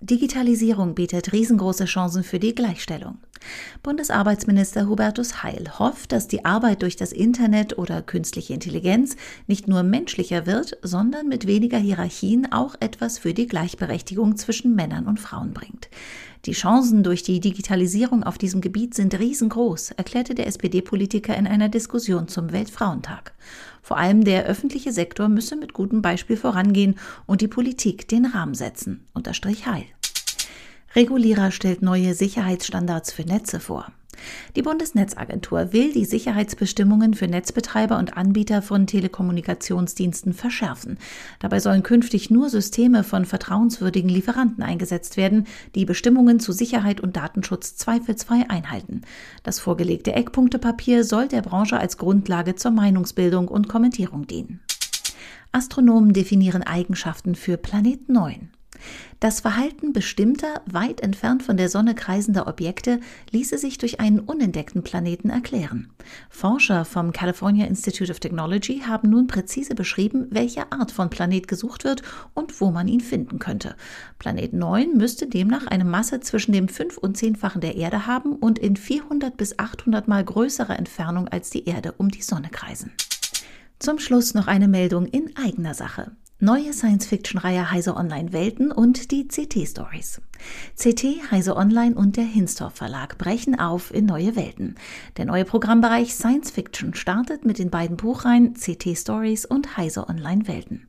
Digitalisierung bietet riesengroße Chancen für die Gleichstellung. Bundesarbeitsminister Hubertus Heil hofft, dass die Arbeit durch das Internet oder künstliche Intelligenz nicht nur menschlicher wird, sondern mit weniger Hierarchien auch etwas für die Gleichberechtigung zwischen Männern und Frauen bringt. Die Chancen durch die Digitalisierung auf diesem Gebiet sind riesengroß, erklärte der SPD-Politiker in einer Diskussion zum Weltfrauentag. Vor allem der öffentliche Sektor müsse mit gutem Beispiel vorangehen und die Politik den Rahmen setzen, unterstrich Heil. Regulierer stellt neue Sicherheitsstandards für Netze vor. Die Bundesnetzagentur will die Sicherheitsbestimmungen für Netzbetreiber und Anbieter von Telekommunikationsdiensten verschärfen. Dabei sollen künftig nur Systeme von vertrauenswürdigen Lieferanten eingesetzt werden, die Bestimmungen zu Sicherheit und Datenschutz zweifelsfrei einhalten. Das vorgelegte Eckpunktepapier soll der Branche als Grundlage zur Meinungsbildung und Kommentierung dienen. Astronomen definieren Eigenschaften für Planet 9. Das Verhalten bestimmter, weit entfernt von der Sonne kreisender Objekte ließe sich durch einen unentdeckten Planeten erklären. Forscher vom California Institute of Technology haben nun präzise beschrieben, welche Art von Planet gesucht wird und wo man ihn finden könnte. Planet 9 müsste demnach eine Masse zwischen dem fünf- und zehnfachen der Erde haben und in 400 bis 800 mal größerer Entfernung als die Erde um die Sonne kreisen. Zum Schluss noch eine Meldung in eigener Sache. Neue Science-Fiction-Reihe Heise Online Welten und die CT-Stories. CT, Heise Online und der Hinstorf Verlag brechen auf in neue Welten. Der neue Programmbereich Science Fiction startet mit den beiden Buchreihen CT Stories und Heise Online Welten.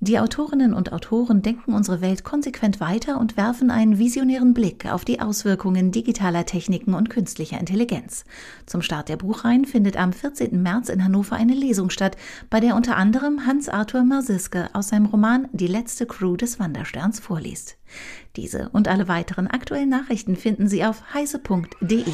Die Autorinnen und Autoren denken unsere Welt konsequent weiter und werfen einen visionären Blick auf die Auswirkungen digitaler Techniken und künstlicher Intelligenz. Zum Start der Buchreihen findet am 14. März in Hannover eine Lesung statt, bei der unter anderem Hans-Arthur Marsiske aus aus seinem Roman Die letzte Crew des Wandersterns vorliest. Diese und alle weiteren aktuellen Nachrichten finden Sie auf heise.de.